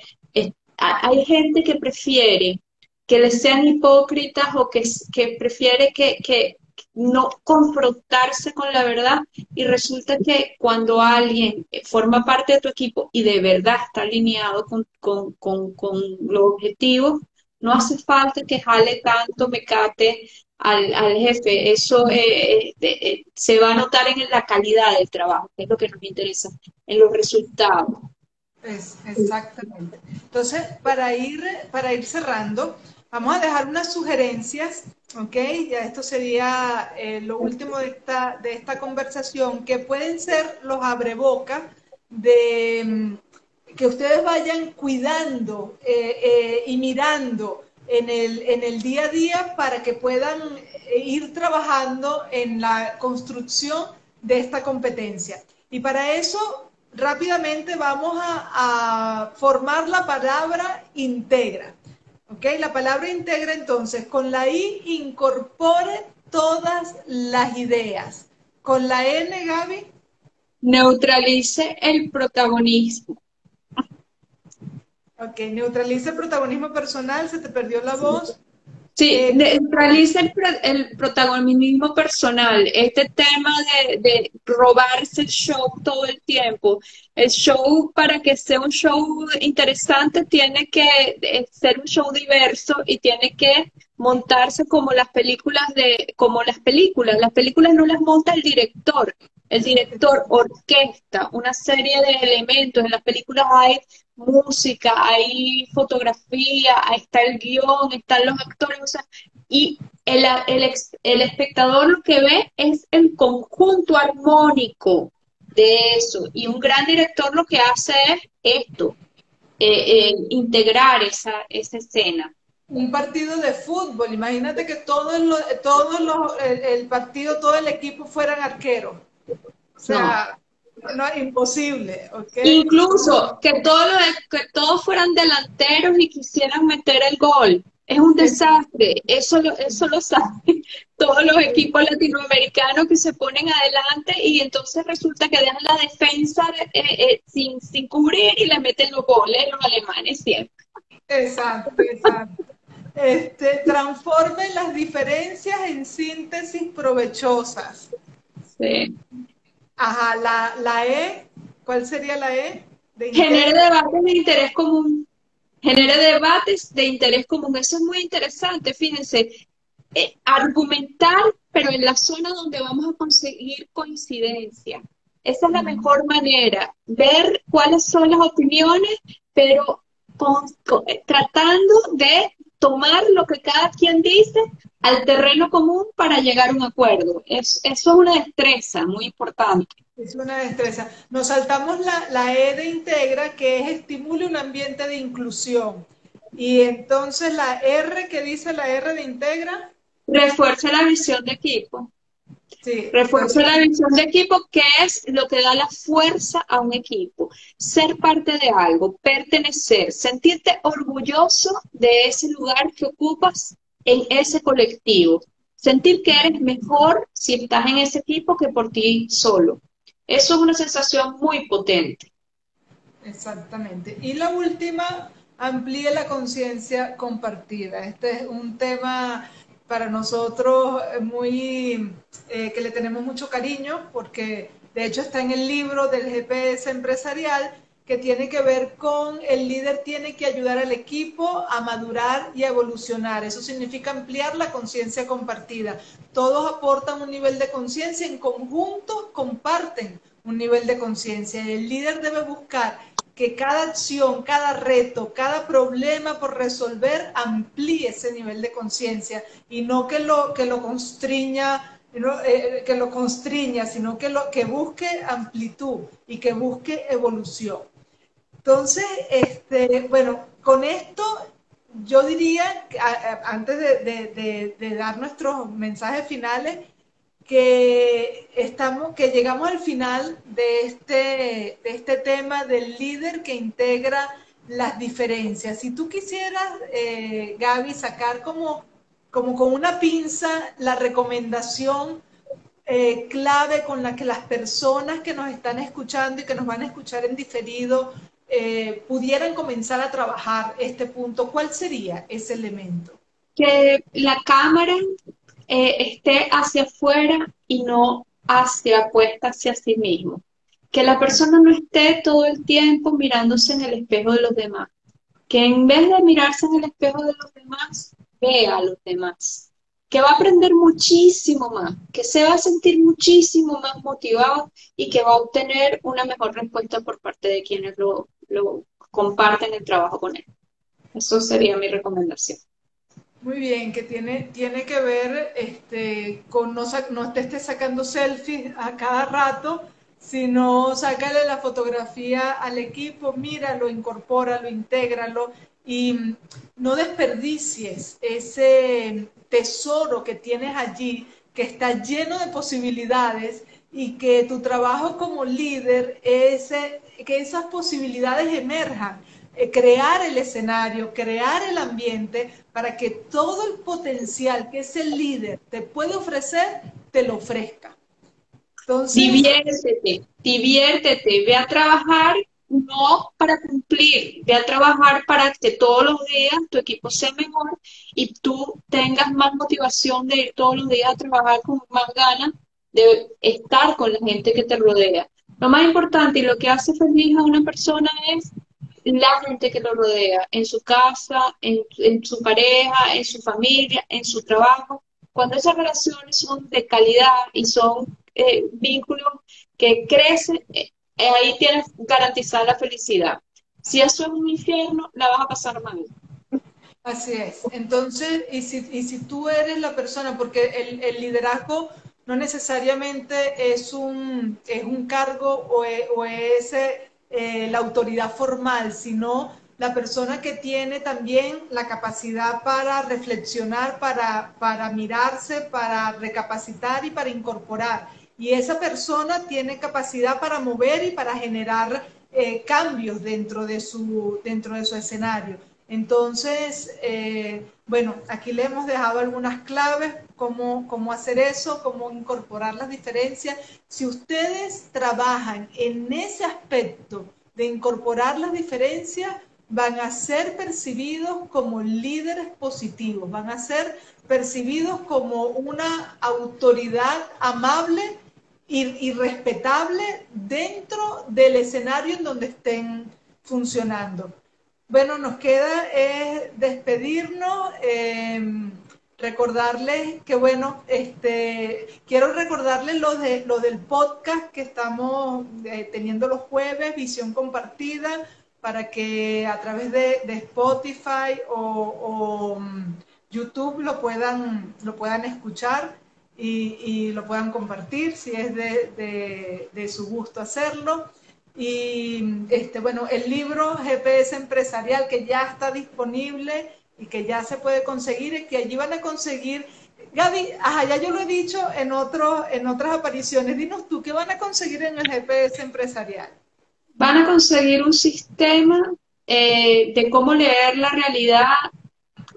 hay gente que prefiere que les sean hipócritas o que, que prefiere que, no confrontarse con la verdad y resulta que cuando alguien forma parte de tu equipo y de verdad está alineado con, los objetivos, no hace falta que jale tanto mecate al, al jefe. Eso eh, eh, eh, se va a notar en la calidad del trabajo, que es lo que nos interesa, en los resultados. Es, exactamente. Entonces, para ir, para ir cerrando, Vamos a dejar unas sugerencias, ¿ok? Ya esto sería eh, lo último de esta, de esta conversación, que pueden ser los abrebocas de mm, que ustedes vayan cuidando eh, eh, y mirando en el, en el día a día para que puedan ir trabajando en la construcción de esta competencia. Y para eso, rápidamente vamos a, a formar la palabra integra. ¿Ok? La palabra integra entonces, con la I incorpore todas las ideas. Con la N, Gaby. Neutralice el protagonismo. Ok, neutralice el protagonismo personal, se te perdió la voz. Sí, eh, neutraliza el, protagonismo personal, este tema de, robarse el show todo el tiempo. El show, para que sea un show interesante, tiene que eh, ser un show diverso y tiene que montarse como las películas de, como las películas. Las películas no las monta el director, el director orquesta una serie de elementos. En las películas hay música, hay fotografía, está el guion, están los actores, o sea, y el, el, el espectador lo que ve es el conjunto armónico de eso. Y un gran director lo que hace es esto, eh, eh, integrar esa, esa escena. Un partido de fútbol, imagínate que todos los, todos los, el, partido, todo el equipo fueran arqueros. O sea, no, es imposible. Incluso que todos, que todos fueran delanteros y quisieran meter el gol. Es un desastre, eso lo, eso lo saben todos los equipos latinoamericanos que se ponen adelante y entonces resulta que dejan la defensa eh, eh, sin, sin cubrir y le meten los goles los alemanes siempre. Exacto, exacto. Este, transformen las diferencias en síntesis provechosas. Sí. Ajá, la, la E, ¿cuál sería la E? Genere debates de interés común. Genere debates de interés común. Eso es muy interesante, fíjense. Eh, argumentar, pero en la zona donde vamos a conseguir coincidencia. Esa es la mejor manera, ver cuáles son las opiniones, pero tratando de tomar lo que cada quien dice al terreno común para llegar a un acuerdo. Es, eso es una destreza muy importante. Es una destreza. Nos saltamos la, la E de integra, que es estimule un ambiente de inclusión. Y entonces la R, que dice la R de integra? Refuerza la visión de equipo. Sí. Refuerza la visión de equipo, que es lo que da la fuerza a un equipo. Ser parte de algo, pertenecer, sentirte orgulloso de ese lugar que ocupas en ese colectivo. Sentir que eres mejor si estás en ese equipo que por ti solo. Eso es una sensación muy potente. Exactamente. Y la última, amplíe la conciencia compartida. Este es un tema para nosotros muy, eh, que le tenemos mucho cariño, porque de hecho está en el libro del GPS empresarial, que tiene que ver con el líder tiene que ayudar al equipo a madurar y a evolucionar. Eso significa ampliar la conciencia compartida. Todos aportan un nivel de conciencia, en conjunto comparten un nivel de conciencia. El líder debe buscar que cada acción, cada reto, cada problema por resolver amplíe ese nivel de conciencia y no que lo, que lo constriña, eh, que lo constriña, sino que, lo, que busque amplitud y que busque evolución. Entonces, este, bueno, con esto yo diría, antes de, dar nuestros mensajes finales, que estamos, que llegamos al final de este, de este tema del líder que integra las diferencias. Si tú quisieras, eh, Gaby, sacar como, como con una pinza la recomendación eh, clave con la que las personas que nos están escuchando y que nos van a escuchar en diferido eh, pudieran comenzar a trabajar este punto, ¿cuál sería ese elemento? Que la cámara eh, esté hacia afuera y no hacia puesta hacia sí mismo. Que la persona no esté todo el tiempo mirándose en el espejo de los demás. Que en vez de mirarse en el espejo de los demás, vea a los demás. Que va a aprender muchísimo más, que se va a sentir muchísimo más motivado y que va a obtener una mejor respuesta por parte de quienes lo, lo comparten el trabajo con él. Eso sería mi recomendación. Muy bien, que tiene, tiene que ver este, con no, no te estés sacando selfies a cada rato, sino sácale la fotografía al equipo, míralo, incorpóralo, intégralo y no desperdicies ese tesoro que tienes allí, que está lleno de posibilidades y que tu trabajo como líder es que esas posibilidades emerjan eh, crear el escenario, crear el ambiente para que todo el potencial que ese líder te puede ofrecer, te lo ofrezca. Entonces, diviértete, diviértete, ve a trabajar no para cumplir, ve a trabajar para que todos los días tu equipo sea mejor y tú tengas más motivación de ir todos los días a trabajar con más ganas de estar con la gente que te rodea. Lo más importante y lo que hace feliz a una persona es la gente que lo rodea, en su casa, en, su pareja, en su familia, en su trabajo. Cuando esas relaciones son de calidad y son eh, vínculos que crecen, eh, ahí tienes garantizada la felicidad. Si eso es un infierno, la vas a pasar mal. Así es. Entonces, y si, y si tú eres la persona, porque el liderazgo no necesariamente es un, es un cargo o es, eh, la autoridad formal, sino la persona que tiene también la capacidad para reflexionar, para, para mirarse, para recapacitar y para incorporar. Y esa persona tiene capacidad para mover y para generar eh, cambios dentro de, su, dentro de su escenario. Entonces, eh, bueno, aquí le hemos dejado algunas claves, cómo, cómo hacer eso, cómo incorporar las diferencias. Si ustedes trabajan en ese aspecto de incorporar las diferencias, van a ser percibidos como líderes positivos, van a ser percibidos como una autoridad amable y, respetable dentro del escenario en donde estén funcionando. Bueno, nos queda despedirnos, em, recordarles que, bueno, este, quiero recordarles lo, de, lo del podcast que estamos eh, teniendo los jueves, Visión Compartida, para que a través de, Spotify o, mm, YouTube lo puedan, lo puedan escuchar y, lo puedan compartir si es de, su gusto hacerlo. Y este, bueno, el libro GPS empresarial que ya está disponible y que ya se puede conseguir y que allí van a conseguir. Gaby, ajá, ya yo lo he dicho en, otro, en otras apariciones. Dinos tú, ¿qué van a conseguir en el GPS empresarial? van a conseguir un sistema eh, de cómo leer la realidad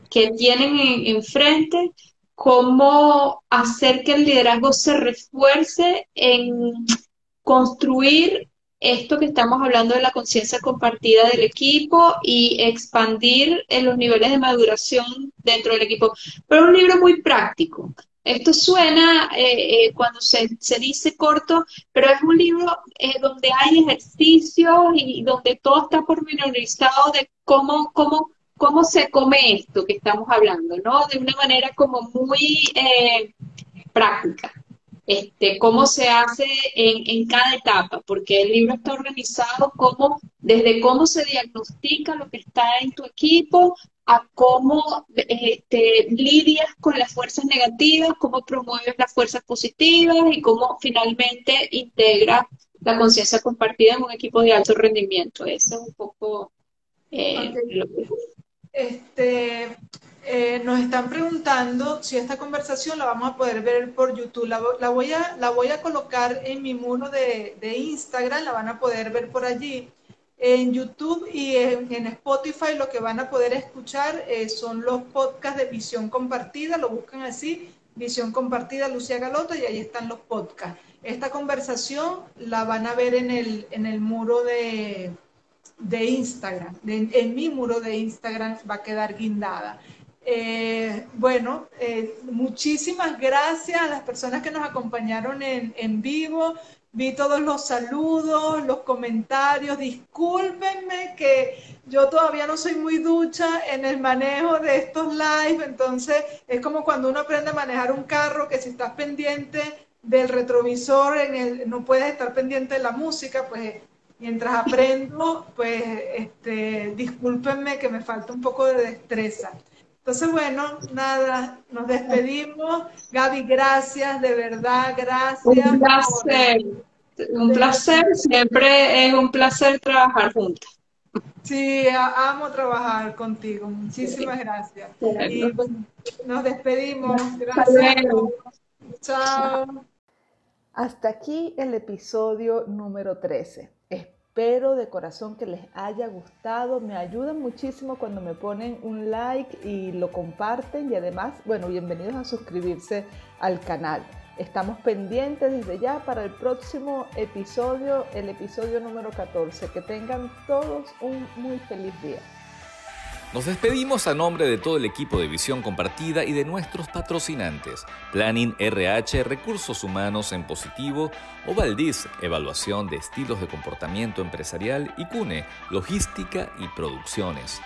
que tienen enfrente, cómo hacer que el liderazgo se refuerce en construir esto que estamos hablando de la conciencia compartida del equipo y expandir en los niveles de maduración dentro del equipo. Pero es un libro muy práctico. Esto suena eh, eh, cuando se, dice corto, pero es un libro eh, donde hay ejercicios y donde todo está pormenorizado de cómo, cómo, cómo se come esto que estamos hablando, ¿no? De una manera como muy práctica. Este, cómo se hace en, en, cada etapa, porque el libro está organizado como, desde cómo se diagnostica lo que está en tu equipo a cómo este, lidias con las fuerzas negativas, cómo promueves las fuerzas positivas y cómo finalmente integras la conciencia compartida en un equipo de alto rendimiento. Eso es un poco eh, lo que... Este, eh, nos están preguntando si esta conversación la vamos a poder ver por YouTube. La, voy, a, la voy a colocar en mi muro de, de Instagram, la van a poder ver por allí. En YouTube y en, Spotify lo que van a poder escuchar eh, son los podcasts de Visión Compartida, lo buscan así, Visión Compartida Lucía Galota y ahí están los podcasts. Esta conversación la van a ver en el, en el muro de, de Instagram, en mi muro de Instagram va a quedar guindada. Eh, bueno, eh, muchísimas gracias a las personas que nos acompañaron en, en vivo vi todos los saludos, los comentarios. Discúlpenme que yo todavía no soy muy ducha en el manejo de estos live, entonces es como cuando uno aprende a manejar un carro, que si estás pendiente del retrovisor, en el, no puedes estar pendiente de la música, pues mientras aprendo, pues este, discúlpenme que me falta un poco de destreza. Entonces, bueno, nada, nos despedimos. Gaby, gracias, de verdad, gracias. Un placer, un placer, siempre es un placer trabajar juntas. Sí, amo trabajar contigo. Muchísimas gracias. Y nos despedimos. Gracias. Chao. Hasta aquí el episodio número 13. Espero de corazón que les haya gustado. Me ayudan muchísimo cuando me ponen un like y lo comparten. Y además, bueno, bienvenidos a suscribirse al canal. Estamos pendientes desde ya para el próximo episodio, el episodio número 14. Que tengan todos un muy feliz día. Nos despedimos a nombre de todo el equipo de Visión Compartida y de nuestros patrocinantes, Planning RH, Recursos Humanos en Positivo, Ovaldiz, Evaluación de Estilos de Comportamiento Empresarial y CUNE, Logística y Producciones.